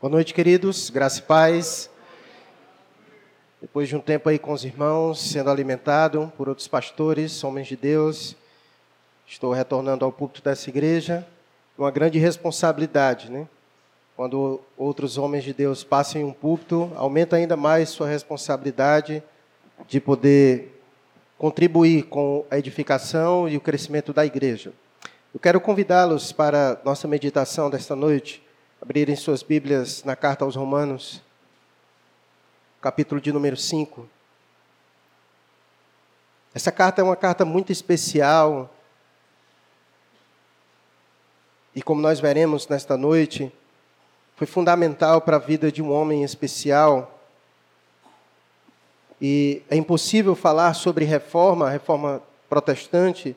Boa noite, queridos. Graça e paz. Depois de um tempo aí com os irmãos, sendo alimentado por outros pastores, homens de Deus, estou retornando ao púlpito dessa igreja. Uma grande responsabilidade, né? Quando outros homens de Deus passam em um púlpito, aumenta ainda mais sua responsabilidade de poder contribuir com a edificação e o crescimento da igreja. Eu quero convidá-los para nossa meditação desta noite abrirem suas Bíblias na carta aos Romanos, capítulo de número 5. Essa carta é uma carta muito especial. E como nós veremos nesta noite, foi fundamental para a vida de um homem especial. E é impossível falar sobre reforma, reforma protestante,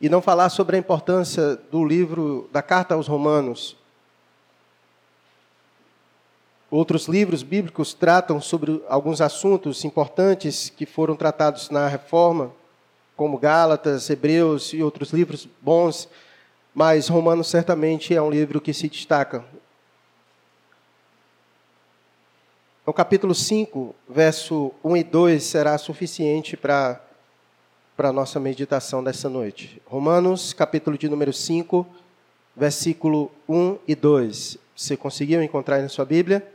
e não falar sobre a importância do livro da carta aos Romanos. Outros livros bíblicos tratam sobre alguns assuntos importantes que foram tratados na reforma, como Gálatas, Hebreus e outros livros bons, mas Romanos certamente é um livro que se destaca. O capítulo 5, verso 1 e 2 será suficiente para para a nossa meditação dessa noite. Romanos, capítulo de número 5, versículo 1 e 2. Você conseguiu encontrar na sua Bíblia?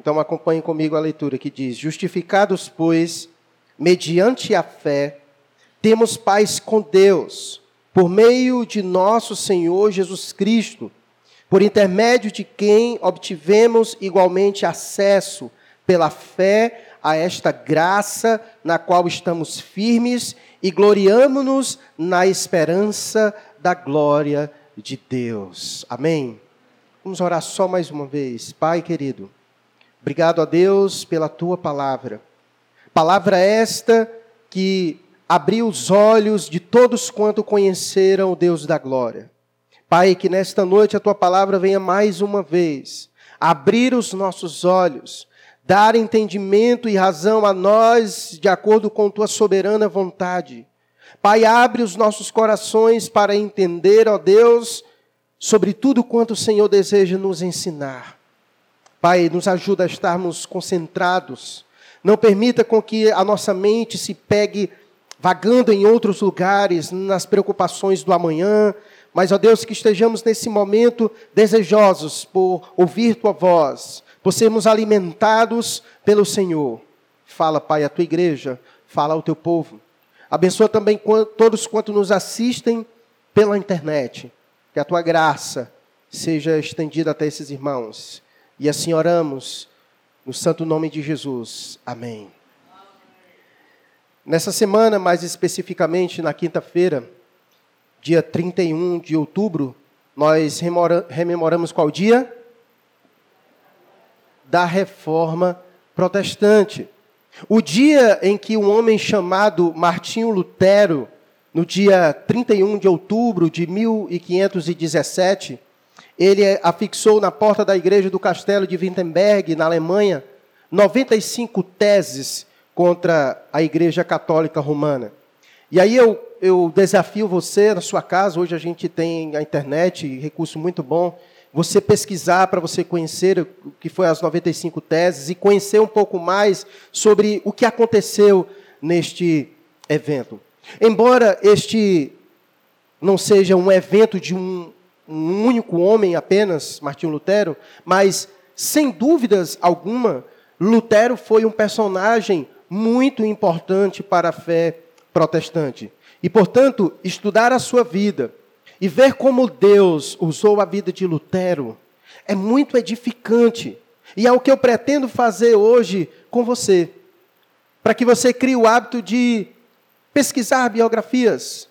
Então acompanhe comigo a leitura que diz: Justificados, pois, mediante a fé, temos paz com Deus, por meio de nosso Senhor Jesus Cristo, por intermédio de quem obtivemos igualmente acesso pela fé a esta graça na qual estamos firmes e gloriamo-nos na esperança da glória de Deus. Amém? Vamos orar só mais uma vez. Pai querido, Obrigado a Deus pela tua palavra. Palavra esta que abriu os olhos de todos quanto conheceram o Deus da glória. Pai, que nesta noite a tua palavra venha mais uma vez abrir os nossos olhos, dar entendimento e razão a nós de acordo com tua soberana vontade. Pai, abre os nossos corações para entender, ó Deus, sobre tudo quanto o Senhor deseja nos ensinar. Pai, nos ajuda a estarmos concentrados. Não permita com que a nossa mente se pegue vagando em outros lugares, nas preocupações do amanhã, mas, ó Deus, que estejamos nesse momento desejosos por ouvir tua voz, por sermos alimentados pelo Senhor. Fala, Pai, a tua igreja, fala ao teu povo. Abençoa também todos quanto nos assistem pela internet. Que a tua graça seja estendida até esses irmãos. E assim oramos, no santo nome de Jesus. Amém. Nessa semana, mais especificamente na quinta-feira, dia 31 de outubro, nós rememoramos qual dia? Da reforma protestante. O dia em que um homem chamado Martinho Lutero, no dia 31 de outubro de 1517, ele afixou na porta da igreja do castelo de Wittenberg, na Alemanha, 95 teses contra a igreja católica romana. E aí eu, eu desafio você na sua casa, hoje a gente tem a internet, recurso muito bom, você pesquisar para você conhecer o que foi as 95 teses e conhecer um pouco mais sobre o que aconteceu neste evento. Embora este não seja um evento de um um único homem apenas, Martinho Lutero, mas sem dúvidas alguma, Lutero foi um personagem muito importante para a fé protestante. E, portanto, estudar a sua vida e ver como Deus usou a vida de Lutero é muito edificante. E é o que eu pretendo fazer hoje com você. Para que você crie o hábito de pesquisar biografias,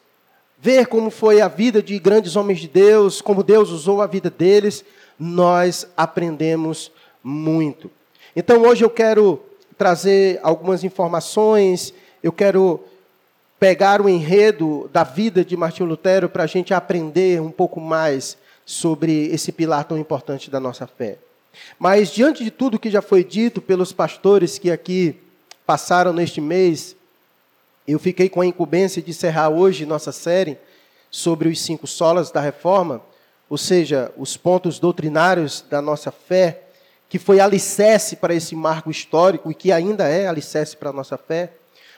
ver como foi a vida de grandes homens de Deus, como Deus usou a vida deles, nós aprendemos muito. Então hoje eu quero trazer algumas informações, eu quero pegar o enredo da vida de Martinho Lutero para a gente aprender um pouco mais sobre esse pilar tão importante da nossa fé. Mas diante de tudo que já foi dito pelos pastores que aqui passaram neste mês, eu fiquei com a incumbência de encerrar hoje nossa série sobre os cinco solas da reforma, ou seja, os pontos doutrinários da nossa fé. que foi alicerce para esse marco histórico e que ainda é alicerce para a nossa fé.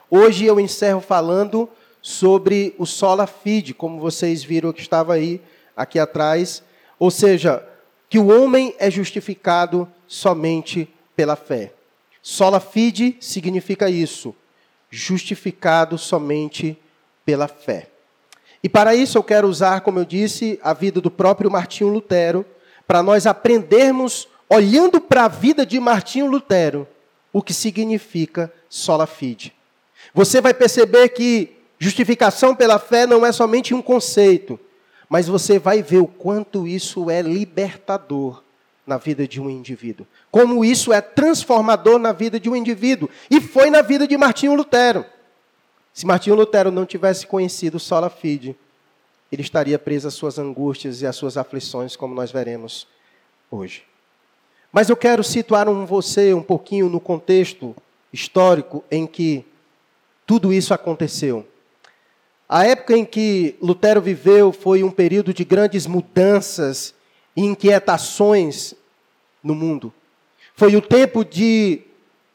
Hoje eu encerro falando sobre o sola fide, como vocês viram que estava aí aqui atrás, ou seja, que o homem é justificado somente pela fé. Sola fide significa isso, justificado somente pela fé. E para isso eu quero usar, como eu disse, a vida do próprio Martinho Lutero, para nós aprendermos, olhando para a vida de Martinho Lutero, o que significa sola fide. Você vai perceber que justificação pela fé não é somente um conceito, mas você vai ver o quanto isso é libertador na vida de um indivíduo. Como isso é transformador na vida de um indivíduo. E foi na vida de Martinho Lutero. Se Martinho Lutero não tivesse conhecido sola fide, ele estaria preso às suas angústias e às suas aflições, como nós veremos hoje. Mas eu quero situar um você um pouquinho no contexto histórico em que tudo isso aconteceu. A época em que Lutero viveu foi um período de grandes mudanças e inquietações no mundo. Foi o tempo de,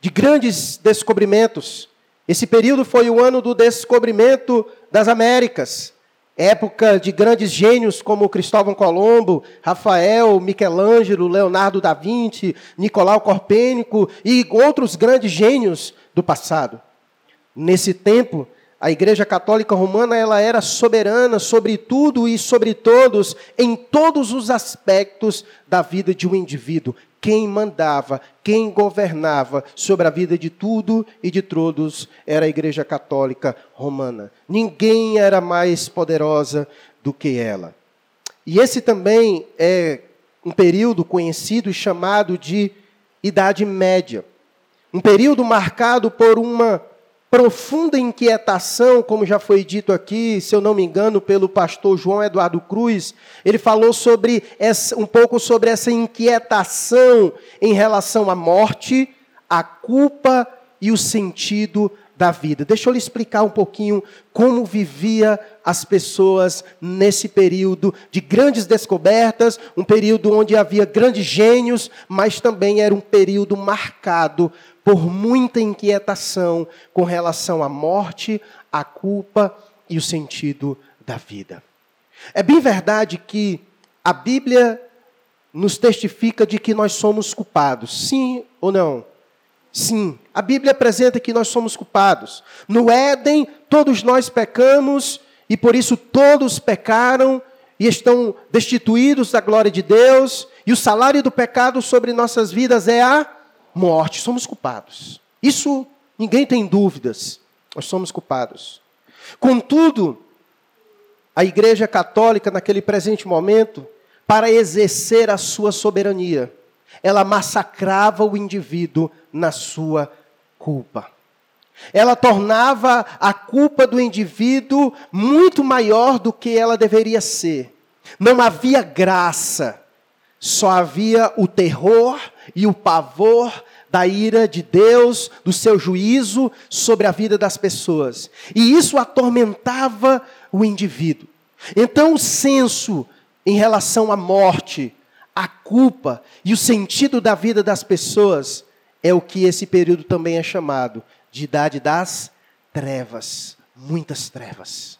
de grandes descobrimentos. Esse período foi o ano do descobrimento das Américas. Época de grandes gênios como Cristóvão Colombo, Rafael, Michelangelo, Leonardo da Vinci, Nicolau Copérnico e outros grandes gênios do passado. Nesse tempo, a Igreja Católica Romana ela era soberana sobre tudo e sobre todos, em todos os aspectos da vida de um indivíduo quem mandava, quem governava sobre a vida de tudo e de todos era a Igreja Católica Romana. Ninguém era mais poderosa do que ela. E esse também é um período conhecido e chamado de Idade Média. Um período marcado por uma profunda inquietação, como já foi dito aqui, se eu não me engano, pelo pastor João Eduardo Cruz. Ele falou sobre essa, um pouco sobre essa inquietação em relação à morte, à culpa e o sentido da vida. Deixa eu lhe explicar um pouquinho como vivia as pessoas nesse período de grandes descobertas, um período onde havia grandes gênios, mas também era um período marcado por muita inquietação com relação à morte, à culpa e o sentido da vida. É bem verdade que a Bíblia nos testifica de que nós somos culpados, sim ou não? Sim, a Bíblia apresenta que nós somos culpados. No Éden, todos nós pecamos e por isso todos pecaram e estão destituídos da glória de Deus, e o salário do pecado sobre nossas vidas é a morte, somos culpados. Isso ninguém tem dúvidas, nós somos culpados. Contudo, a Igreja Católica, naquele presente momento, para exercer a sua soberania, ela massacrava o indivíduo na sua culpa. Ela tornava a culpa do indivíduo muito maior do que ela deveria ser. Não havia graça, só havia o terror e o pavor da ira de Deus, do seu juízo sobre a vida das pessoas. E isso atormentava o indivíduo. Então, o senso em relação à morte, à culpa e o sentido da vida das pessoas é o que esse período também é chamado de idade das trevas. Muitas trevas.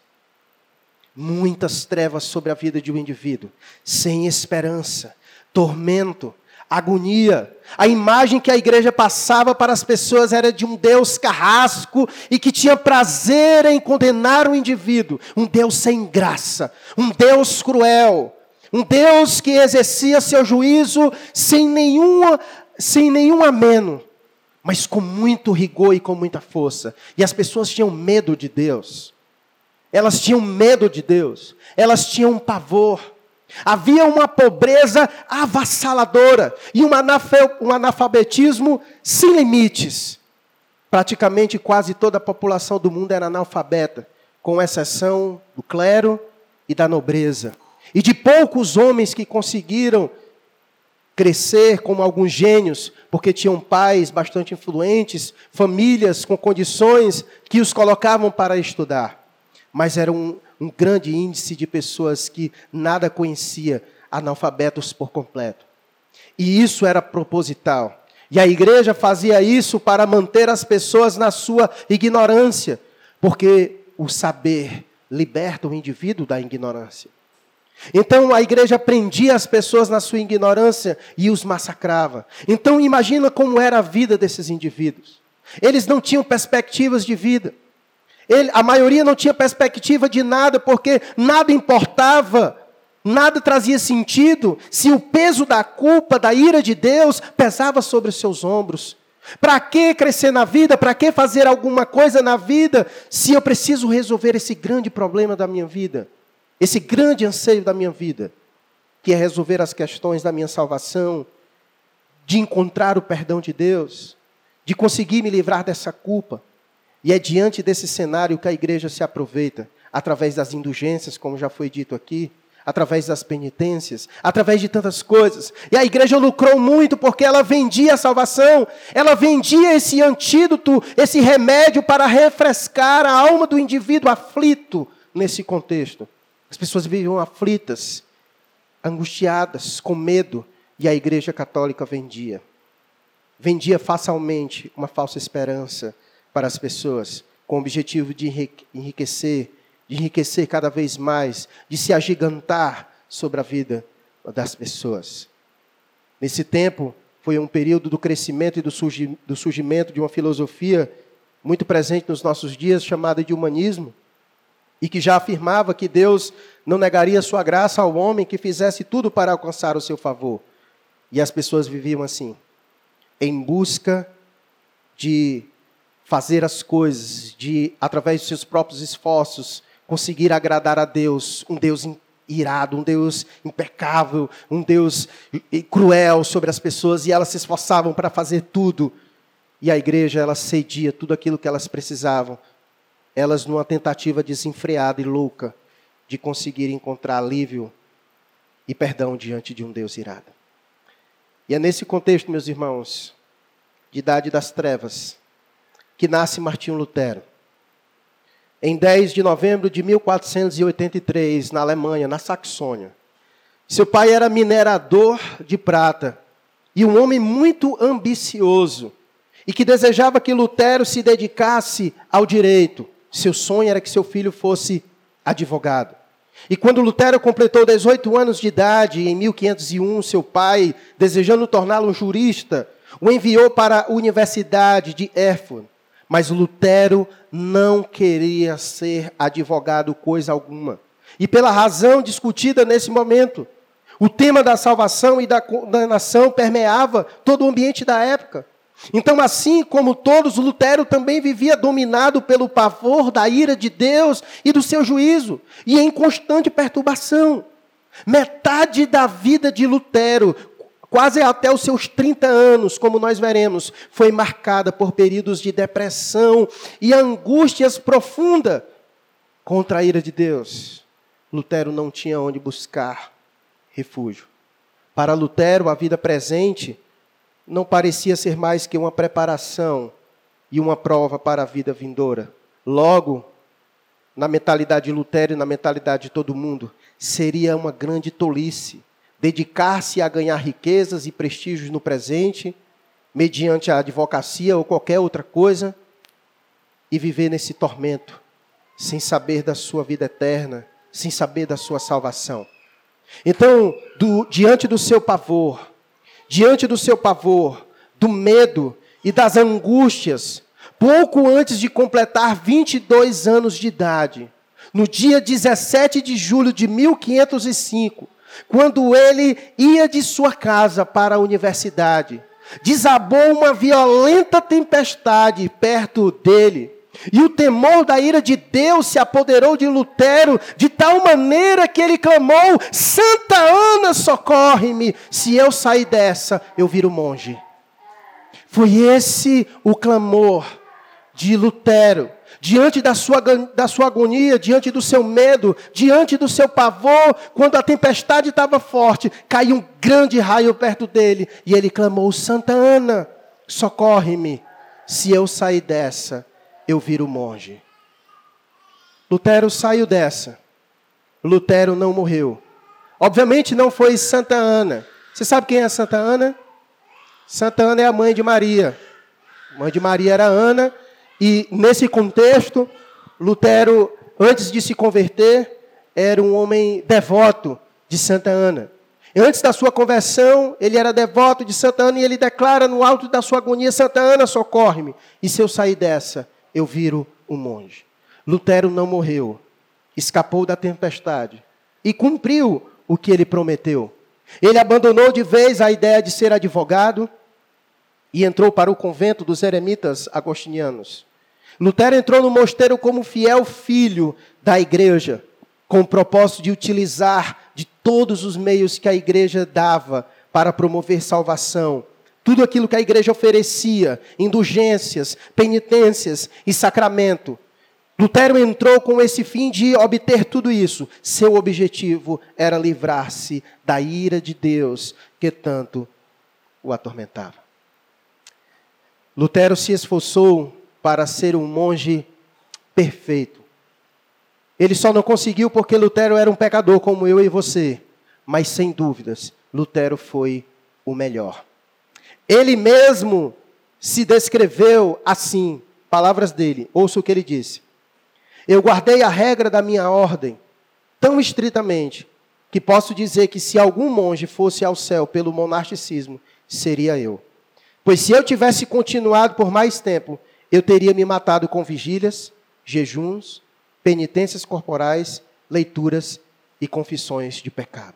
Muitas trevas sobre a vida de um indivíduo, sem esperança, tormento, agonia. A imagem que a igreja passava para as pessoas era de um Deus carrasco e que tinha prazer em condenar o indivíduo, um Deus sem graça, um Deus cruel, um Deus que exercia seu juízo sem nenhuma, sem nenhum ameno, mas com muito rigor e com muita força. E as pessoas tinham medo de Deus. Elas tinham medo de Deus. Elas tinham um pavor. Havia uma pobreza avassaladora e um analfabetismo sem limites. Praticamente quase toda a população do mundo era analfabeta, com exceção do clero e da nobreza. E de poucos homens que conseguiram crescer como alguns gênios, porque tinham pais bastante influentes, famílias com condições que os colocavam para estudar. Mas era um, um grande índice de pessoas que nada conhecia, analfabetos por completo. E isso era proposital. E a igreja fazia isso para manter as pessoas na sua ignorância, porque o saber liberta o indivíduo da ignorância. Então a igreja prendia as pessoas na sua ignorância e os massacrava. Então imagina como era a vida desses indivíduos. Eles não tinham perspectivas de vida. Ele, a maioria não tinha perspectiva de nada, porque nada importava, nada trazia sentido se o peso da culpa, da ira de Deus pesava sobre os seus ombros. Para que crescer na vida? Para que fazer alguma coisa na vida se eu preciso resolver esse grande problema da minha vida? Esse grande anseio da minha vida, que é resolver as questões da minha salvação, de encontrar o perdão de Deus, de conseguir me livrar dessa culpa. E é diante desse cenário que a igreja se aproveita, através das indulgências, como já foi dito aqui, através das penitências, através de tantas coisas. E a igreja lucrou muito porque ela vendia a salvação, ela vendia esse antídoto, esse remédio para refrescar a alma do indivíduo aflito nesse contexto. As pessoas viviam aflitas, angustiadas, com medo, e a igreja católica vendia. Vendia facilmente uma falsa esperança para as pessoas, com o objetivo de enriquecer, de enriquecer cada vez mais, de se agigantar sobre a vida das pessoas. Nesse tempo, foi um período do crescimento e do surgimento de uma filosofia muito presente nos nossos dias, chamada de humanismo, e que já afirmava que Deus não negaria sua graça ao homem que fizesse tudo para alcançar o seu favor. E as pessoas viviam assim, em busca de fazer as coisas, de, através de seus próprios esforços, conseguir agradar a Deus, um Deus irado, um Deus impecável, um Deus cruel sobre as pessoas, e elas se esforçavam para fazer tudo. E a igreja, ela cedia tudo aquilo que elas precisavam, elas numa tentativa desenfreada e louca de conseguir encontrar alívio e perdão diante de um Deus irado. E é nesse contexto, meus irmãos, de idade das trevas, que nasce Martinho Lutero em 10 de novembro de 1483, na Alemanha, na Saxônia. Seu pai era minerador de prata e um homem muito ambicioso e que desejava que Lutero se dedicasse ao direito. Seu sonho era que seu filho fosse advogado. E quando Lutero completou 18 anos de idade, em 1501, seu pai, desejando torná-lo um jurista, o enviou para a Universidade de Erfurt. Mas Lutero não queria ser advogado coisa alguma. E pela razão discutida nesse momento, o tema da salvação e da condenação permeava todo o ambiente da época. Então, assim como todos, Lutero também vivia dominado pelo pavor da ira de Deus e do seu juízo, e em constante perturbação. Metade da vida de Lutero quase até os seus 30 anos, como nós veremos, foi marcada por períodos de depressão e angústias profundas contra a ira de Deus. Lutero não tinha onde buscar refúgio. Para Lutero, a vida presente não parecia ser mais que uma preparação e uma prova para a vida vindoura. Logo, na mentalidade de Lutero e na mentalidade de todo mundo, seria uma grande tolice dedicar-se a ganhar riquezas e prestígios no presente, mediante a advocacia ou qualquer outra coisa, e viver nesse tormento, sem saber da sua vida eterna, sem saber da sua salvação. Então, do, diante do seu pavor, diante do seu pavor, do medo e das angústias, pouco antes de completar 22 anos de idade, no dia 17 de julho de 1505, quando ele ia de sua casa para a universidade, desabou uma violenta tempestade perto dele. E o temor da ira de Deus se apoderou de Lutero de tal maneira que ele clamou: Santa Ana, socorre-me! Se eu sair dessa, eu viro monge. Foi esse o clamor de Lutero diante da sua, da sua agonia, diante do seu medo, diante do seu pavor, quando a tempestade estava forte, caiu um grande raio perto dele e ele clamou: Santa Ana, socorre-me. Se eu sair dessa, eu viro monge. Lutero saiu dessa. Lutero não morreu. Obviamente não foi Santa Ana. Você sabe quem é Santa Ana? Santa Ana é a mãe de Maria. A mãe de Maria era Ana, e nesse contexto, Lutero, antes de se converter, era um homem devoto de Santa Ana. E antes da sua conversão, ele era devoto de Santa Ana e ele declara no alto da sua agonia: Santa Ana, socorre-me. E se eu sair dessa, eu viro um monge. Lutero não morreu, escapou da tempestade e cumpriu o que ele prometeu. Ele abandonou de vez a ideia de ser advogado e entrou para o convento dos eremitas agostinianos. Lutero entrou no mosteiro como fiel filho da igreja, com o propósito de utilizar de todos os meios que a igreja dava para promover salvação. Tudo aquilo que a igreja oferecia, indulgências, penitências e sacramento. Lutero entrou com esse fim de obter tudo isso. Seu objetivo era livrar-se da ira de Deus que tanto o atormentava. Lutero se esforçou para ser um monge perfeito. Ele só não conseguiu porque Lutero era um pecador como eu e você. Mas sem dúvidas, Lutero foi o melhor. Ele mesmo se descreveu assim, palavras dele, ouça o que ele disse. Eu guardei a regra da minha ordem tão estritamente que posso dizer que se algum monge fosse ao céu pelo monasticismo, seria eu. Pois se eu tivesse continuado por mais tempo, eu teria me matado com vigílias, jejuns, penitências corporais, leituras e confissões de pecado.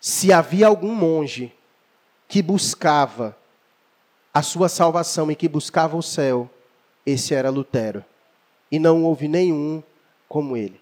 Se havia algum monge que buscava a sua salvação e que buscava o céu, esse era Lutero e não houve nenhum como ele.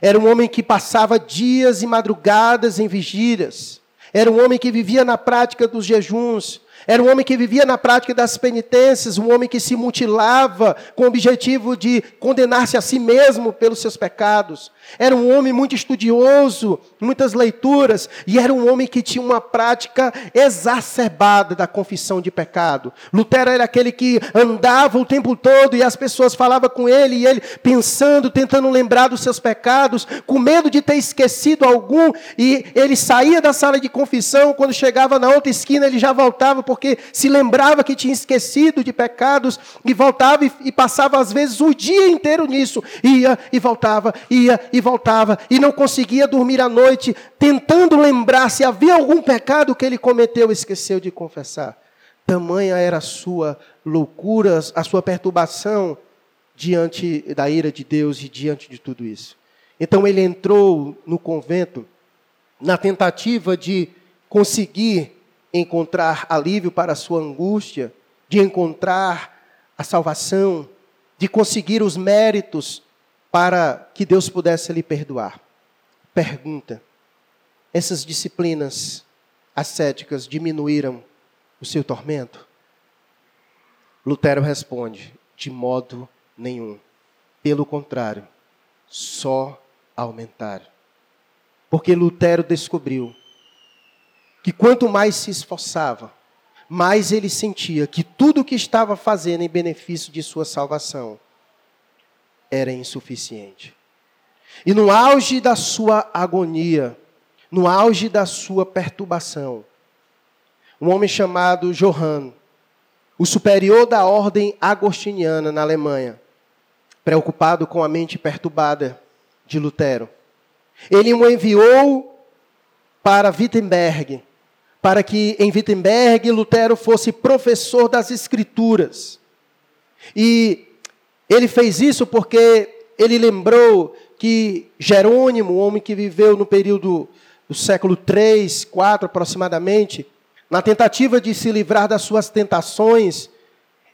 Era um homem que passava dias e madrugadas em vigílias. Era um homem que vivia na prática dos jejuns. Era um homem que vivia na prática das penitências, um homem que se mutilava com o objetivo de condenar-se a si mesmo pelos seus pecados. Era um homem muito estudioso, muitas leituras, e era um homem que tinha uma prática exacerbada da confissão de pecado. Lutero era aquele que andava o tempo todo e as pessoas falavam com ele, e ele pensando, tentando lembrar dos seus pecados, com medo de ter esquecido algum, e ele saía da sala de confissão, quando chegava na outra esquina, ele já voltava porque se lembrava que tinha esquecido de pecados e voltava e, e passava às vezes o dia inteiro nisso, ia e voltava, ia e voltava e não conseguia dormir à noite, tentando lembrar se havia algum pecado que ele cometeu e esqueceu de confessar. Tamanha era a sua loucura, a sua perturbação diante da ira de Deus e diante de tudo isso. Então ele entrou no convento na tentativa de conseguir encontrar alívio para a sua angústia, de encontrar a salvação, de conseguir os méritos para que Deus pudesse lhe perdoar. Pergunta: essas disciplinas ascéticas diminuíram o seu tormento? Lutero responde: de modo nenhum. Pelo contrário, só aumentaram. Porque Lutero descobriu que quanto mais se esforçava, mais ele sentia que tudo o que estava fazendo em benefício de sua salvação era insuficiente. E no auge da sua agonia, no auge da sua perturbação, um homem chamado Johann, o superior da ordem agostiniana na Alemanha, preocupado com a mente perturbada de Lutero, ele o enviou para Wittenberg para que em Wittenberg Lutero fosse professor das Escrituras. E ele fez isso porque ele lembrou que Jerônimo, um homem que viveu no período do século 3, 4 aproximadamente, na tentativa de se livrar das suas tentações,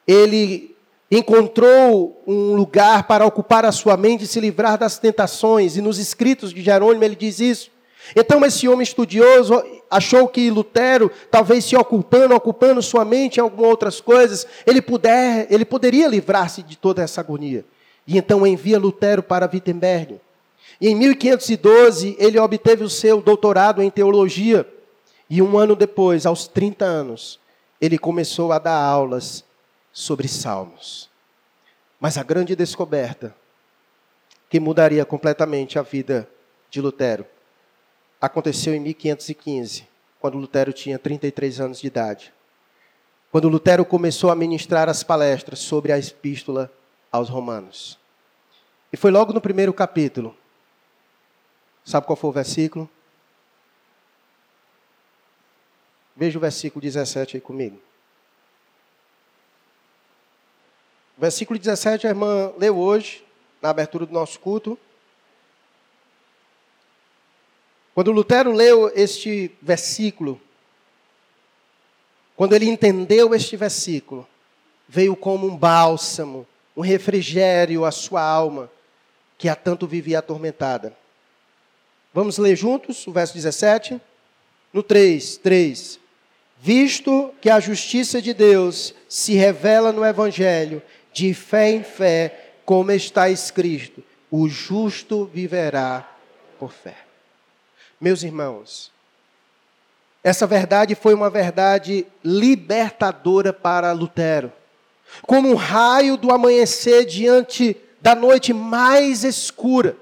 ele encontrou um lugar para ocupar a sua mente e se livrar das tentações. E nos escritos de Jerônimo ele diz isso. Então, esse homem estudioso achou que Lutero, talvez se ocultando, ocupando sua mente em algumas outras coisas, ele, puder, ele poderia livrar-se de toda essa agonia. E então envia Lutero para Wittenberg. E em 1512, ele obteve o seu doutorado em teologia. E um ano depois, aos 30 anos, ele começou a dar aulas sobre salmos. Mas a grande descoberta, que mudaria completamente a vida de Lutero, aconteceu em 1515, quando Lutero tinha 33 anos de idade. Quando Lutero começou a ministrar as palestras sobre a epístola aos Romanos. E foi logo no primeiro capítulo. Sabe qual foi o versículo? Veja o versículo 17 aí comigo. O versículo 17 a irmã leu hoje, na abertura do nosso culto. Quando Lutero leu este versículo, quando ele entendeu este versículo, veio como um bálsamo, um refrigério à sua alma, que há tanto vivia atormentada. Vamos ler juntos o verso 17? No 3, 3. Visto que a justiça de Deus se revela no Evangelho, de fé em fé, como está escrito: o justo viverá por fé. Meus irmãos, essa verdade foi uma verdade libertadora para Lutero. Como um raio do amanhecer diante da noite mais escura.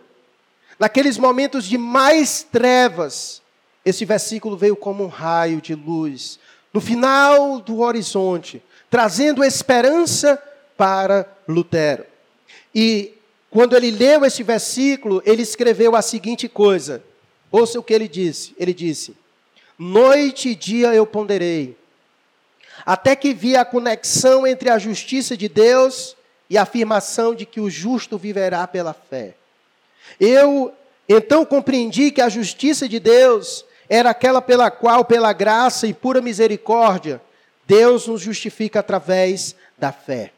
Naqueles momentos de mais trevas, esse versículo veio como um raio de luz no final do horizonte, trazendo esperança para Lutero. E quando ele leu esse versículo, ele escreveu a seguinte coisa. Ouça o que ele disse. Ele disse: Noite e dia eu ponderei, até que vi a conexão entre a justiça de Deus e a afirmação de que o justo viverá pela fé. Eu então compreendi que a justiça de Deus era aquela pela qual, pela graça e pura misericórdia, Deus nos justifica através da fé.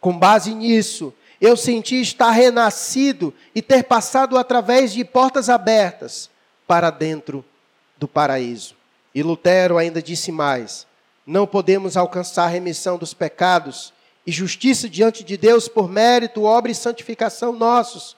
Com base nisso, eu senti estar renascido e ter passado através de portas abertas para dentro do paraíso. E Lutero ainda disse mais: não podemos alcançar remissão dos pecados e justiça diante de Deus por mérito, obra e santificação nossos,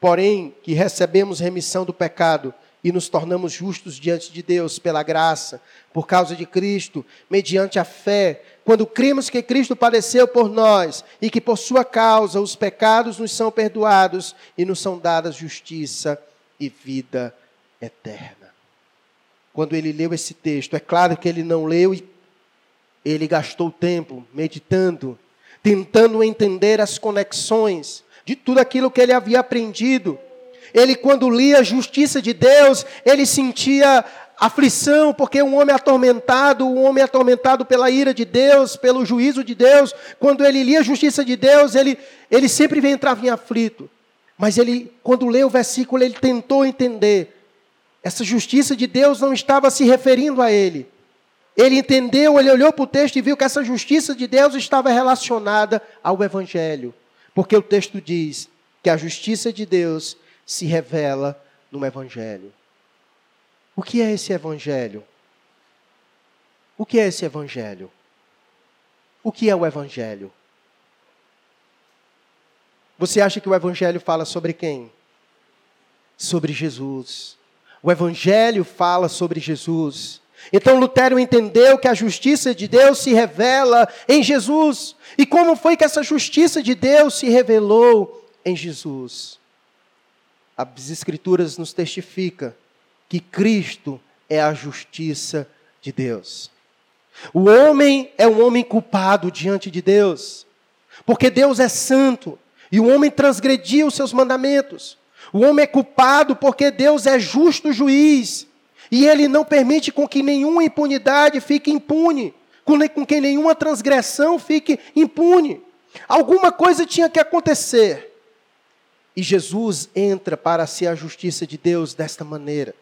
porém que recebemos remissão do pecado e nos tornamos justos diante de Deus pela graça, por causa de Cristo, mediante a fé, quando cremos que Cristo padeceu por nós e que por sua causa os pecados nos são perdoados e nos são dadas justiça e vida eterna. Quando ele leu esse texto, é claro que ele não leu e ele gastou tempo meditando, tentando entender as conexões de tudo aquilo que ele havia aprendido ele, quando lia a justiça de Deus, ele sentia aflição, porque um homem atormentado, um homem atormentado pela ira de Deus, pelo juízo de Deus, quando ele lia a justiça de Deus, ele, ele sempre entrava em aflito. Mas ele, quando leu o versículo, ele tentou entender. Essa justiça de Deus não estava se referindo a ele. Ele entendeu, ele olhou para o texto e viu que essa justiça de Deus estava relacionada ao Evangelho. Porque o texto diz que a justiça de Deus se revela no Evangelho. O que é esse Evangelho? O que é esse Evangelho? O que é o Evangelho? Você acha que o Evangelho fala sobre quem? Sobre Jesus. O Evangelho fala sobre Jesus. Então Lutero entendeu que a justiça de Deus se revela em Jesus. E como foi que essa justiça de Deus se revelou em Jesus? as Escrituras nos testifica que Cristo é a justiça de Deus. O homem é um homem culpado diante de Deus, porque Deus é santo e o homem transgrediu os seus mandamentos. O homem é culpado porque Deus é justo juiz e ele não permite com que nenhuma impunidade fique impune, com que nenhuma transgressão fique impune. Alguma coisa tinha que acontecer. E Jesus entra para ser a justiça de Deus desta maneira.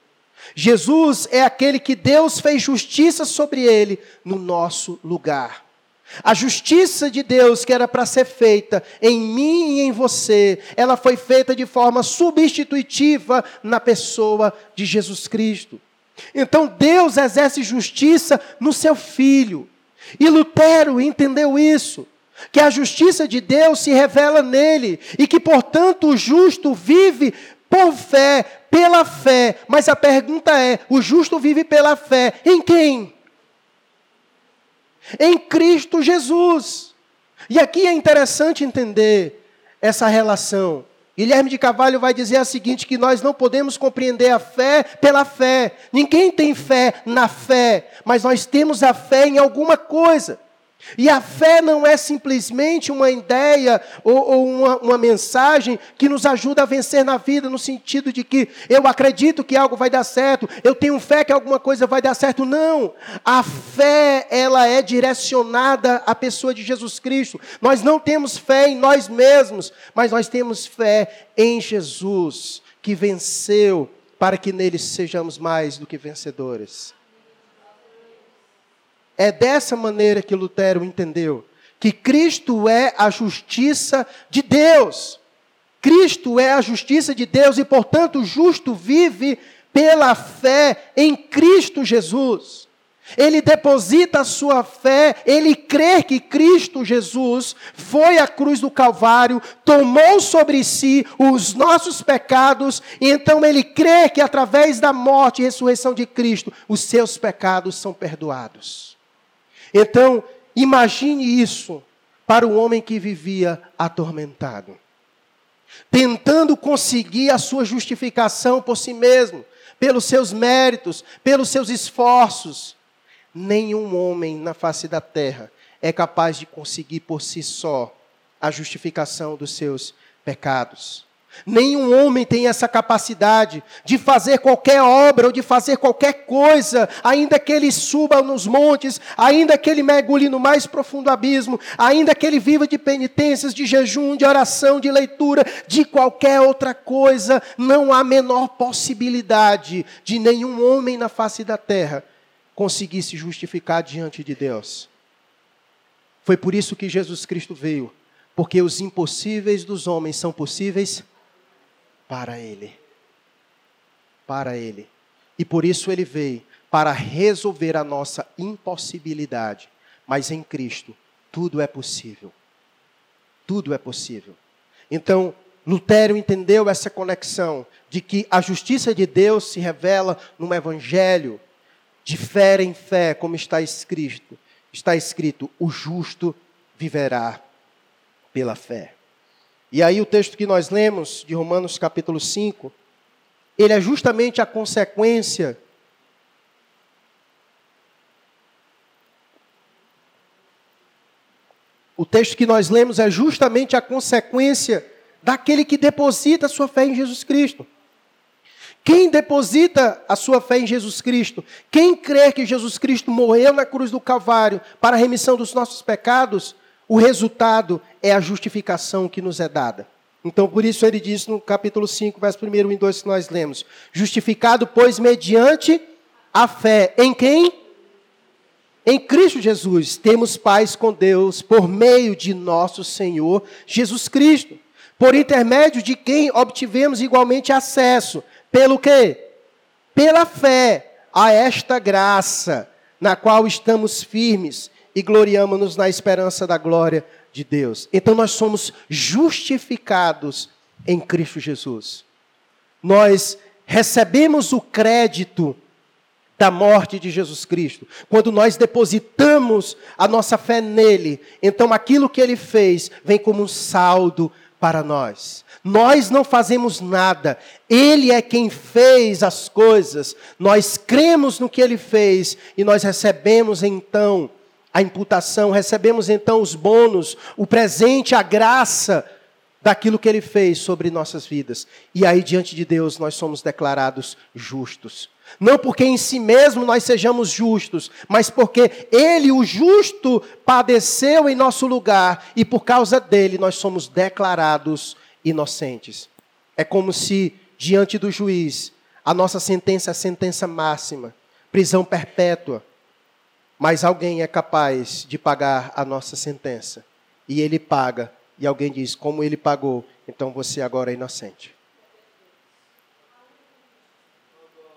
Jesus é aquele que Deus fez justiça sobre ele no nosso lugar. A justiça de Deus que era para ser feita em mim e em você, ela foi feita de forma substitutiva na pessoa de Jesus Cristo. Então Deus exerce justiça no seu filho. E Lutero entendeu isso que a justiça de Deus se revela nele e que, portanto, o justo vive por fé, pela fé. Mas a pergunta é: o justo vive pela fé em quem? Em Cristo Jesus. E aqui é interessante entender essa relação Guilherme de Carvalho vai dizer a seguinte: que nós não podemos compreender a fé pela fé. Ninguém tem fé na fé, mas nós temos a fé em alguma coisa. E a fé não é simplesmente uma ideia ou, ou uma, uma, mensagem que nos ajuda a vencer na vida, no sentido de que eu acredito que algo vai dar certo, eu tenho fé que alguma coisa vai dar certo. Não. A fé, ela é direcionada à pessoa de Jesus Cristo. Nós não temos fé em nós mesmos, mas nós temos fé em Jesus, que venceu, para que nele sejamos mais do que vencedores. É dessa maneira que Lutero entendeu que Cristo é a justiça de Deus. Cristo é a justiça de Deus e, portanto, o justo vive pela fé em Cristo Jesus. Ele deposita a sua fé, ele crê que Cristo Jesus foi à cruz do Calvário, tomou sobre si os nossos pecados, e então ele crê que através da morte e ressurreição de Cristo, os seus pecados são perdoados. Então, imagine isso para o homem que vivia atormentado, tentando conseguir a sua justificação por si mesmo, pelos seus méritos, pelos seus esforços. Nenhum homem na face da terra é capaz de conseguir por si só a justificação dos seus pecados. Nenhum homem tem essa capacidade de fazer qualquer obra ou de fazer qualquer coisa, ainda que ele suba nos montes, ainda que ele mergulhe no mais profundo abismo, ainda que ele viva de penitências, de jejum, de oração, de leitura, de qualquer outra coisa, não há menor possibilidade de nenhum homem na face da terra conseguir se justificar diante de Deus. Foi por isso que Jesus Cristo veio, porque os impossíveis dos homens são possíveis para Ele. Para Ele. E por isso Ele veio para resolver a nossa impossibilidade. Mas em Cristo, tudo é possível. Tudo é possível. Então, Lutero entendeu essa conexão de que a justiça de Deus se revela no Evangelho, de fé em fé, como está escrito. Está escrito: o justo viverá pela fé. E aí o texto que nós lemos, de Romanos capítulo 5, ele é justamente a consequência O texto que nós lemos é justamente a consequência daquele que deposita a sua fé em Jesus Cristo. Quem deposita a sua fé em Jesus Cristo, quem crê que Jesus Cristo morreu na cruz do Calvário para a remissão dos nossos pecados, o resultado é a justificação que nos é dada. Então, por isso ele diz no capítulo 5, verso 1 e 2 que nós lemos: Justificado, pois, mediante a fé. Em quem? Em Cristo Jesus, temos paz com Deus por meio de nosso Senhor Jesus Cristo, por intermédio de quem obtivemos igualmente acesso. Pelo quê? Pela fé a esta graça, na qual estamos firmes e gloriamos-nos na esperança da glória de Deus. Então nós somos justificados em Cristo Jesus. Nós recebemos o crédito da morte de Jesus Cristo. Quando nós depositamos a nossa fé nele, então aquilo que ele fez vem como um saldo para nós. Nós não fazemos nada, ele é quem fez as coisas. Nós cremos no que ele fez e nós recebemos então a imputação, recebemos então os bônus, o presente, a graça daquilo que ele fez sobre nossas vidas. E aí, diante de Deus, nós somos declarados justos. Não porque em si mesmo nós sejamos justos, mas porque Ele, o justo, padeceu em nosso lugar e por causa dele nós somos declarados inocentes. É como se, diante do juiz, a nossa sentença é a sentença máxima prisão perpétua mas alguém é capaz de pagar a nossa sentença. E ele paga. E alguém diz: Como ele pagou, então você agora é inocente.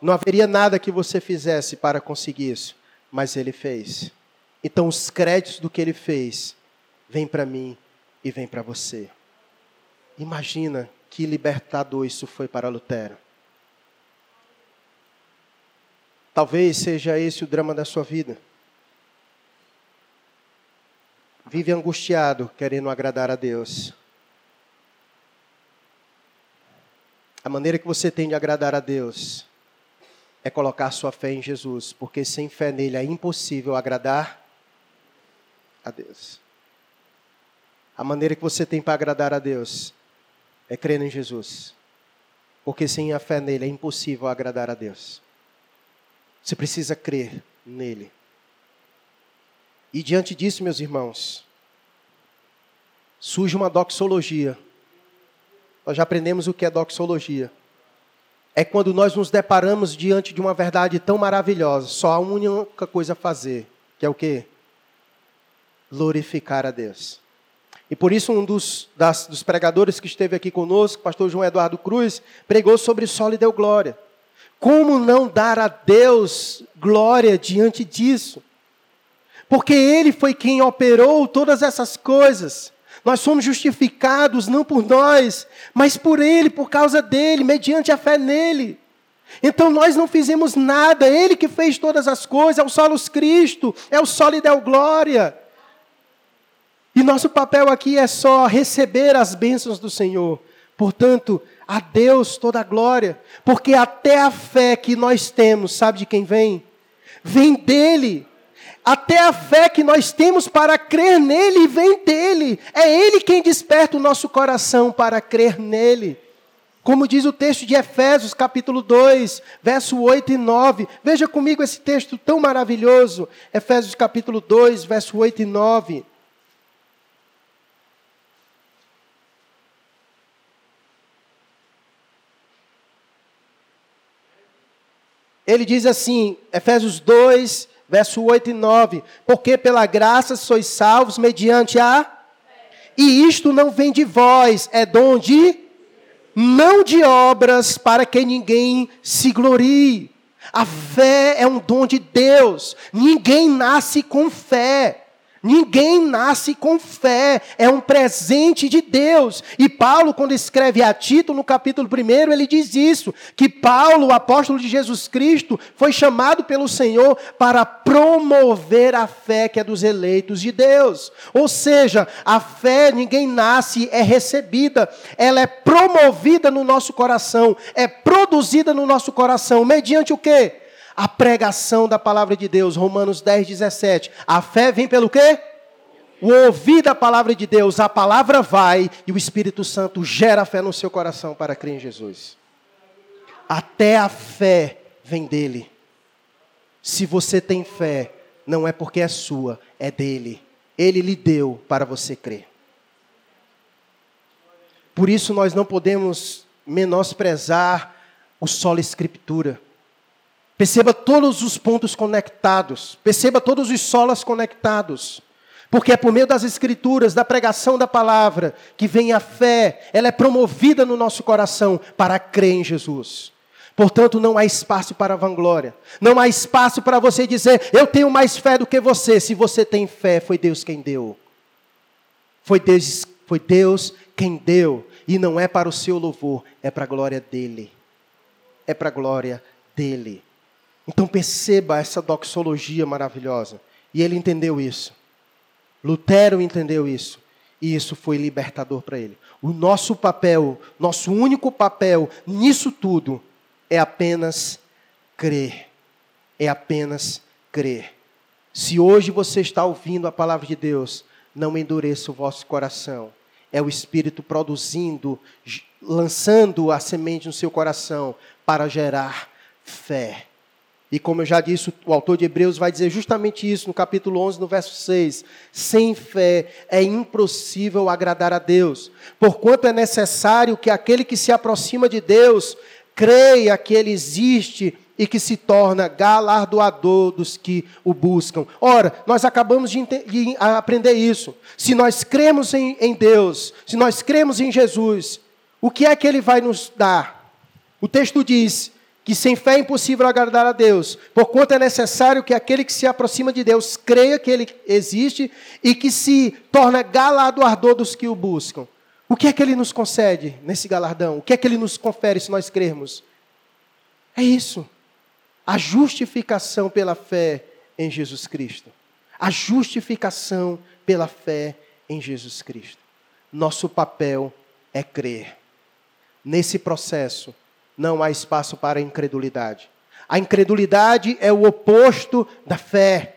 Não haveria nada que você fizesse para conseguir isso, mas ele fez. Então os créditos do que ele fez vêm para mim e vêm para você. Imagina que libertador isso foi para Lutero. Talvez seja esse o drama da sua vida. Vive angustiado, querendo agradar a Deus. maneira que você tem de agradar a Deus é colocar sua fé em Jesus, porque sem fé nele é impossível agradar a Deus. A maneira que você tem para agradar a Deus é crer em Jesus, porque sem a fé nele é impossível agradar a Deus. Você precisa crer nele. E diante disso, meus irmãos, surge uma doxologia. Nós já aprendemos o que é doxologia é quando nós nos deparamos diante de uma verdade tão maravilhosa, só há uma única coisa a fazer, que é o quê? Glorificar a Deus. E por isso um dos, das, dos pregadores que esteve aqui conosco, pastor João Eduardo Cruz, pregou sobre sol e deu glória. Como não dar a Deus glória diante disso? Porque Ele foi quem operou todas essas coisas. Nós somos justificados não por nós, mas por Ele, por causa dele, mediante a fé nele. Então nós não fizemos nada, Ele que fez todas as coisas, é o solos Cristo, é o solo e glória. E nosso papel aqui é só receber as bênçãos do Senhor. Portanto, a Deus toda a glória, porque até a fé que nós temos, sabe de quem vem? Vem dele. Até a fé que nós temos para crer nele vem dele. É ele quem desperta o nosso coração para crer nele. Como diz o texto de Efésios, capítulo 2, verso 8 e 9. Veja comigo esse texto tão maravilhoso. Efésios, capítulo 2, verso 8 e 9. Ele diz assim, Efésios 2, verso 8 e 9. Porque pela graça sois salvos mediante a. E isto não vem de vós, é dom de. Não de obras, para que ninguém se glorie. A fé é um dom de Deus. Ninguém nasce com fé. Ninguém nasce com fé, é um presente de Deus. E Paulo, quando escreve a Tito, no capítulo 1, ele diz isso: que Paulo, o apóstolo de Jesus Cristo, foi chamado pelo Senhor para promover a fé que é dos eleitos de Deus. Ou seja, a fé ninguém nasce, é recebida, ela é promovida no nosso coração, é produzida no nosso coração, mediante o quê? A pregação da palavra de Deus, Romanos 10, 17. A fé vem pelo quê? O ouvir da palavra de Deus, a palavra vai e o Espírito Santo gera fé no seu coração para crer em Jesus. Até a fé vem dele. Se você tem fé, não é porque é sua, é dele. Ele lhe deu para você crer. Por isso nós não podemos menosprezar o solo escritura. Perceba todos os pontos conectados. Perceba todos os solas conectados. Porque é por meio das escrituras, da pregação da palavra, que vem a fé, ela é promovida no nosso coração para crer em Jesus. Portanto, não há espaço para vanglória. Não há espaço para você dizer, eu tenho mais fé do que você. Se você tem fé, foi Deus quem deu. Foi Deus, foi Deus quem deu. E não é para o seu louvor, é para a glória dele. É para a glória dele. Então perceba essa doxologia maravilhosa. E ele entendeu isso. Lutero entendeu isso. E isso foi libertador para ele. O nosso papel, nosso único papel nisso tudo é apenas crer. É apenas crer. Se hoje você está ouvindo a palavra de Deus, não endureça o vosso coração. É o Espírito produzindo, lançando a semente no seu coração para gerar fé. E como eu já disse, o autor de Hebreus vai dizer justamente isso no capítulo 11, no verso 6. Sem fé é impossível agradar a Deus, porquanto é necessário que aquele que se aproxima de Deus creia que ele existe e que se torna galardoador dos que o buscam. Ora, nós acabamos de, de aprender isso. Se nós cremos em, em Deus, se nós cremos em Jesus, o que é que ele vai nos dar? O texto diz: que sem fé é impossível agradar a Deus, porquanto é necessário que aquele que se aproxima de Deus creia que ele existe e que se torna galardoador dos que o buscam. O que é que ele nos concede nesse galardão? O que é que ele nos confere se nós crermos? É isso. A justificação pela fé em Jesus Cristo. A justificação pela fé em Jesus Cristo. Nosso papel é crer. Nesse processo, não há espaço para incredulidade. A incredulidade é o oposto da fé.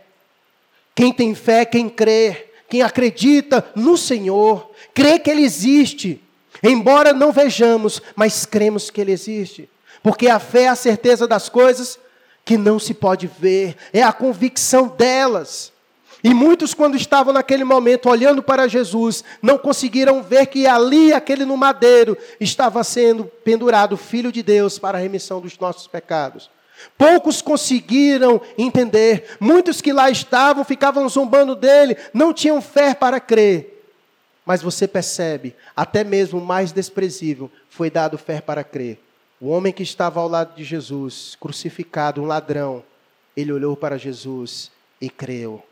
Quem tem fé, quem crê, quem acredita no Senhor, crê que Ele existe, embora não vejamos, mas cremos que Ele existe. Porque a fé é a certeza das coisas que não se pode ver, é a convicção delas. E muitos, quando estavam naquele momento olhando para Jesus, não conseguiram ver que ali, aquele no madeiro, estava sendo pendurado o Filho de Deus para a remissão dos nossos pecados. Poucos conseguiram entender, muitos que lá estavam ficavam zombando dele, não tinham fé para crer. Mas você percebe, até mesmo o mais desprezível foi dado fé para crer. O homem que estava ao lado de Jesus, crucificado, um ladrão, ele olhou para Jesus e creu.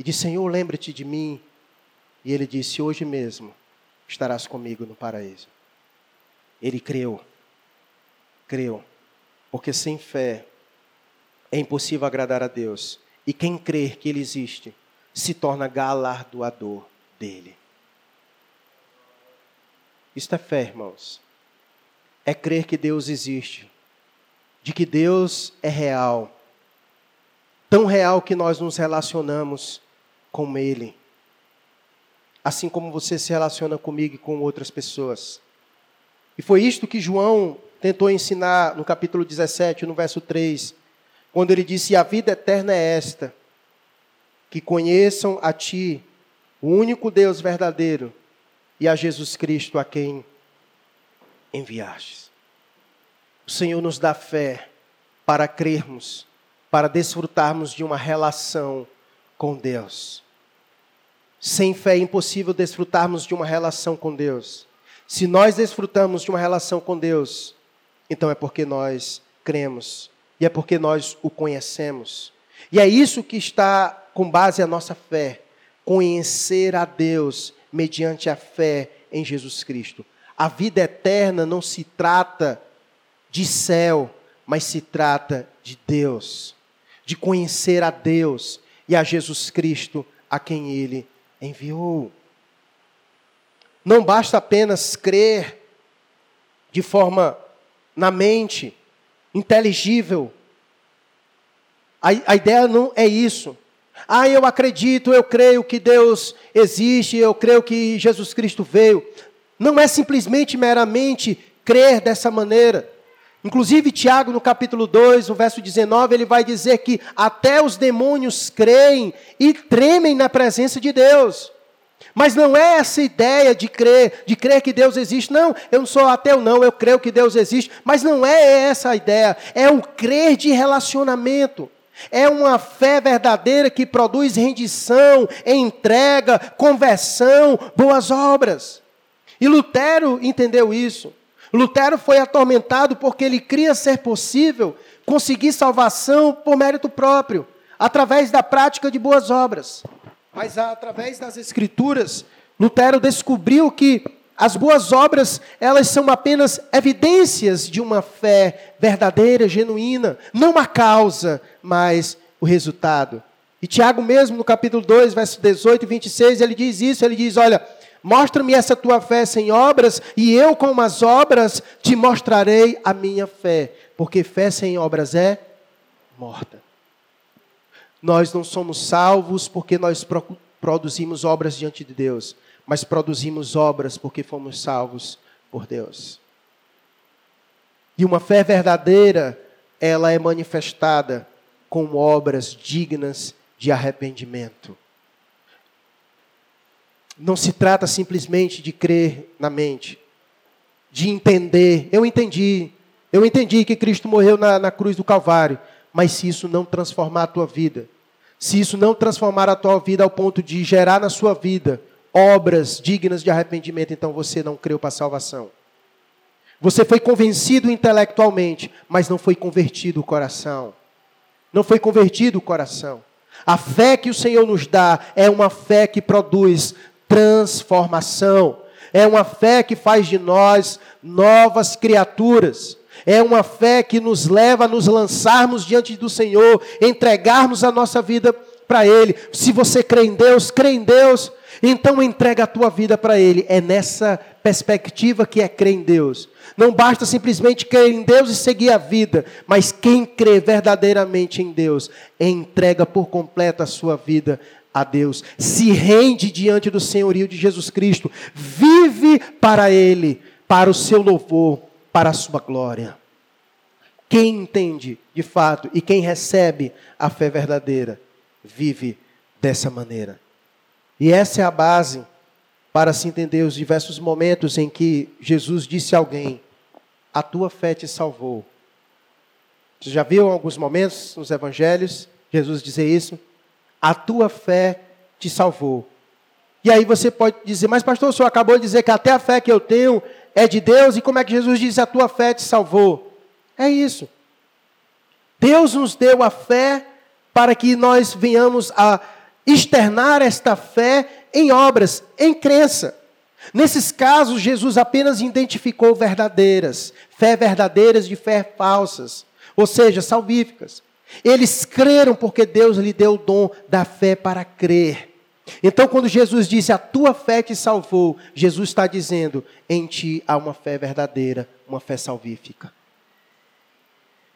E disse: Senhor, lembra-te de mim. E ele disse: Hoje mesmo estarás comigo no paraíso. Ele creu. Creu. Porque sem fé é impossível agradar a Deus. E quem crer que Ele existe se torna galardoador dele. Isto é fé, irmãos. É crer que Deus existe, de que Deus é real, tão real que nós nos relacionamos com Ele, assim como você se relaciona comigo e com outras pessoas. E foi isto que João tentou ensinar no capítulo 17, no verso 3, quando ele disse: A vida eterna é esta, que conheçam a Ti, o único Deus verdadeiro, e a Jesus Cristo a quem enviastes. O Senhor nos dá fé para crermos, para desfrutarmos de uma relação com Deus. Sem fé é impossível desfrutarmos de uma relação com Deus. Se nós desfrutamos de uma relação com Deus, então é porque nós cremos e é porque nós o conhecemos. E é isso que está com base a nossa fé: conhecer a Deus mediante a fé em Jesus Cristo. A vida eterna não se trata de céu, mas se trata de Deus, de conhecer a Deus e a Jesus Cristo a quem ele enviou. Não basta apenas crer de forma na mente, inteligível. A, a ideia não é isso. Ah, eu acredito, eu creio que Deus existe, eu creio que Jesus Cristo veio. Não é simplesmente meramente crer dessa maneira. Inclusive, Tiago, no capítulo 2, no verso 19, ele vai dizer que até os demônios creem e tremem na presença de Deus. Mas não é essa ideia de crer, de crer que Deus existe. Não, eu não sou ateu, não, eu creio que Deus existe. Mas não é essa a ideia. É o crer de relacionamento. É uma fé verdadeira que produz rendição, entrega, conversão, boas obras. E Lutero entendeu isso. Lutero foi atormentado porque ele cria ser possível conseguir salvação por mérito próprio, através da prática de boas obras. Mas através das escrituras, Lutero descobriu que as boas obras, elas são apenas evidências de uma fé verdadeira, genuína, não a causa, mas o resultado. E Tiago mesmo, no capítulo 2, verso 18 e 26, ele diz isso, ele diz, olha, mostra-me essa tua fé sem obras, e eu com as obras te mostrarei a minha fé, porque fé sem obras é morta. Nós não somos salvos porque nós produzimos obras diante de Deus, mas produzimos obras porque fomos salvos por Deus. E uma fé verdadeira, ela é manifestada com obras dignas de arrependimento. Não se trata simplesmente de crer na mente, de entender. Eu entendi, eu entendi que Cristo morreu na, na cruz do Calvário, mas se isso não transformar a tua vida, se isso não transformar a tua vida ao ponto de gerar na sua vida obras dignas de arrependimento, então você não creu para a salvação. Você foi convencido intelectualmente, mas não foi convertido o coração. Não foi convertido o coração. A fé que o Senhor nos dá é uma fé que produz transformação. É uma fé que faz de nós novas criaturas. É uma fé que nos leva a nos lançarmos diante do Senhor, entregarmos a nossa vida para Ele. Se você crê em Deus, crê em Deus. Então entrega a tua vida para Ele. É nessa perspectiva que é crer em Deus. Não basta simplesmente crer em Deus e seguir a vida, mas quem crê verdadeiramente em Deus, entrega por completo a sua vida a Deus, se rende diante do senhorio de Jesus Cristo, vive para Ele, para o seu louvor, para a sua glória. Quem entende de fato e quem recebe a fé verdadeira, vive dessa maneira. E essa é a base para se entender os diversos momentos em que Jesus disse a alguém: A tua fé te salvou. Você já viu alguns momentos nos evangelhos Jesus dizer isso? A tua fé te salvou. E aí você pode dizer, mas pastor, o senhor acabou de dizer que até a fé que eu tenho é de Deus, e como é que Jesus disse a tua fé te salvou? É isso. Deus nos deu a fé para que nós venhamos a externar esta fé em obras, em crença. Nesses casos, Jesus apenas identificou verdadeiras, fé verdadeiras de fé falsas, ou seja, salvíficas. Eles creram porque Deus lhe deu o dom da fé para crer. Então, quando Jesus disse, a tua fé te salvou, Jesus está dizendo, em ti há uma fé verdadeira, uma fé salvífica.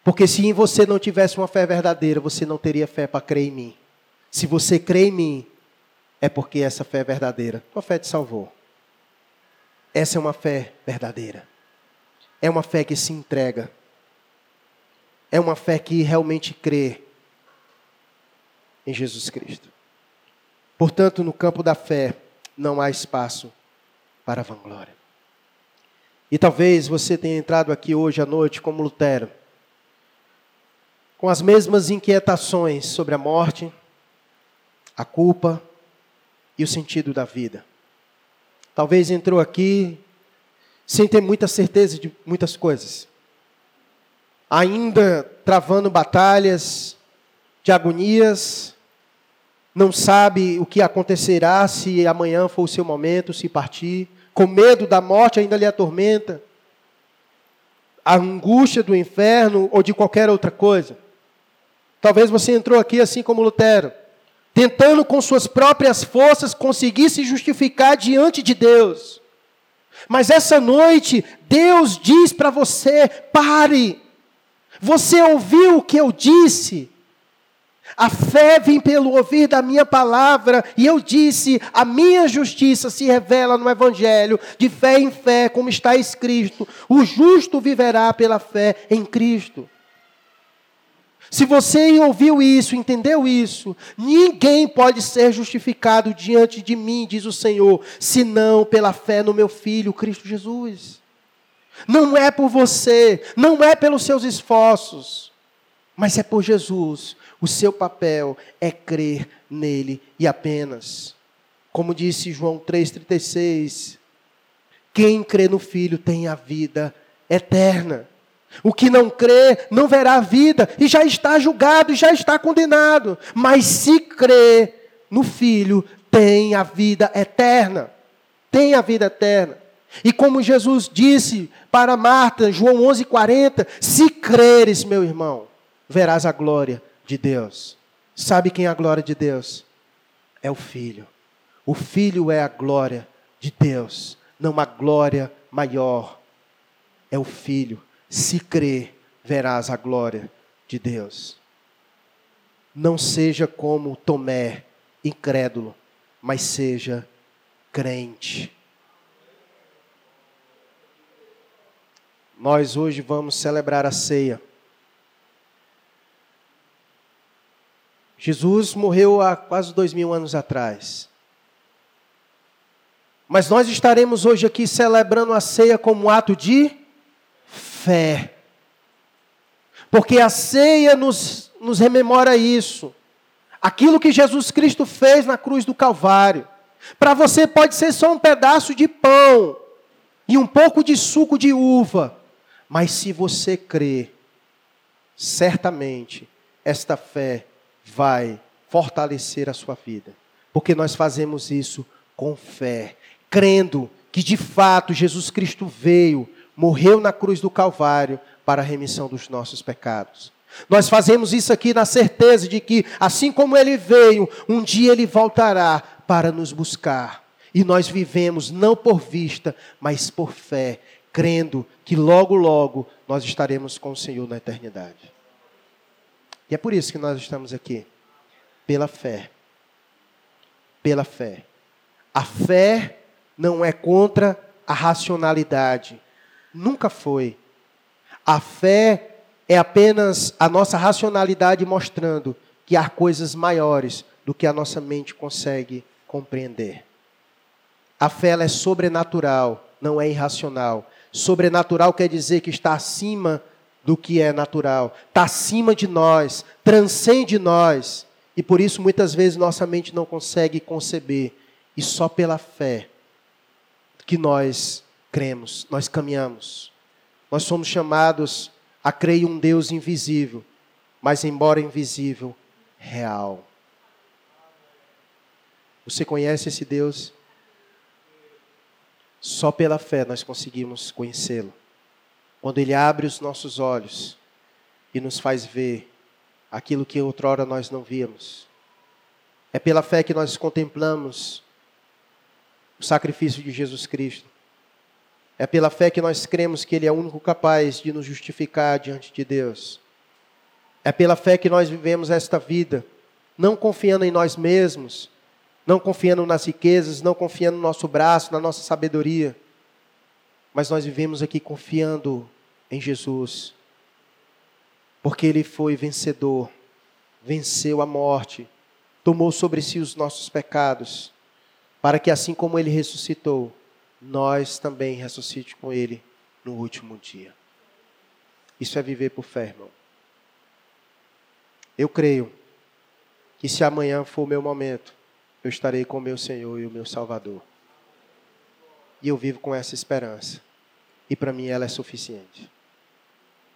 Porque se em você não tivesse uma fé verdadeira, você não teria fé para crer em mim. Se você crê em mim, é porque essa fé é verdadeira. Uma fé te salvou. Essa é uma fé verdadeira. É uma fé que se entrega. É uma fé que realmente crê em Jesus Cristo. Portanto, no campo da fé, não há espaço para vanglória. E talvez você tenha entrado aqui hoje à noite como Lutero, com as mesmas inquietações sobre a morte, a culpa e o sentido da vida. Talvez entrou aqui sem ter muita certeza de muitas coisas, ainda travando batalhas de agonias, não sabe o que acontecerá se amanhã for o seu momento, se partir, com medo da morte ainda lhe atormenta, a angústia do inferno ou de qualquer outra coisa. Talvez você entrou aqui assim como Lutero, tentando com suas próprias forças conseguir se justificar diante de Deus. Mas essa noite, Deus diz para você: pare. Você ouviu o que eu disse? A fé vem pelo ouvir da minha palavra, e eu disse: a minha justiça se revela no Evangelho, de fé em fé, como está escrito: o justo viverá pela fé em Cristo. Se você ouviu isso, entendeu isso, ninguém pode ser justificado diante de mim, diz o Senhor, senão pela fé no meu Filho, Cristo Jesus. Não é por você, não é pelos seus esforços, mas é por Jesus. O seu papel é crer nele e apenas. Como disse João 3,36, quem crê no Filho tem a vida eterna. O que não crê não verá vida e já está julgado e já está condenado. Mas se crê no Filho, tem a vida eterna. Tem a vida eterna. E como Jesus disse para Marta, João 11:40, se creres, meu irmão, verás a glória de Deus. Sabe quem é a glória de Deus? É o Filho. O Filho é a glória de Deus. Não há glória maior. É o Filho. Se crer, verás a glória de Deus. Não seja como Tomé, incrédulo, mas seja crente. Nós hoje vamos celebrar a ceia. Jesus morreu há quase dois mil anos atrás. Mas nós estaremos hoje aqui celebrando a ceia como um ato de fé. Porque a ceia nos, nos rememora isso. Aquilo que Jesus Cristo fez na cruz do Calvário. Para você pode ser só um pedaço de pão e um pouco de suco de uva. Mas se você crê, certamente esta fé vai fortalecer a sua vida. Porque nós fazemos isso com fé, crendo que de fato Jesus Cristo veio morreu na cruz do Calvário para a remissão dos nossos pecados. Nós fazemos isso aqui na certeza de que, assim como ele veio, um dia ele voltará para nos buscar. E nós vivemos não por vista, mas por fé, crendo que logo, logo nós estaremos com o Senhor na eternidade. E é por isso que nós estamos aqui, pela fé. Pela fé. A fé não é contra a racionalidade. Nunca foi. A fé é apenas a nossa racionalidade mostrando que há coisas maiores do que a nossa mente consegue compreender. A fé é sobrenatural, não é irracional. Sobrenatural quer dizer que está acima do que é natural, está acima de nós, transcende nós. E por isso muitas vezes nossa mente não consegue conceber. E só pela fé que nós cremos, nós caminhamos. Nós somos chamados a crer em um Deus invisível, mas embora invisível, real. Você conhece esse Deus? Só pela fé nós conseguimos conhecê-lo. Quando Ele abre os nossos olhos e nos faz ver aquilo que outrora nós não víamos. É pela fé que nós contemplamos o sacrifício de Jesus Cristo. É pela fé que nós cremos que Ele é o único capaz de nos justificar diante de Deus. É pela fé que nós vivemos esta vida, não confiando em nós mesmos, não confiando nas riquezas, não confiando no nosso braço, na nossa sabedoria, mas nós vivemos aqui confiando em Jesus, porque Ele foi vencedor, venceu a morte, tomou sobre si os nossos pecados, para que assim como Ele ressuscitou, nós também ressuscite com Ele no último dia. Isso é viver por fé, irmão. Eu creio que se amanhã for o meu momento, eu estarei com o meu Senhor e o meu Salvador. E eu vivo com essa esperança. E para mim ela é suficiente.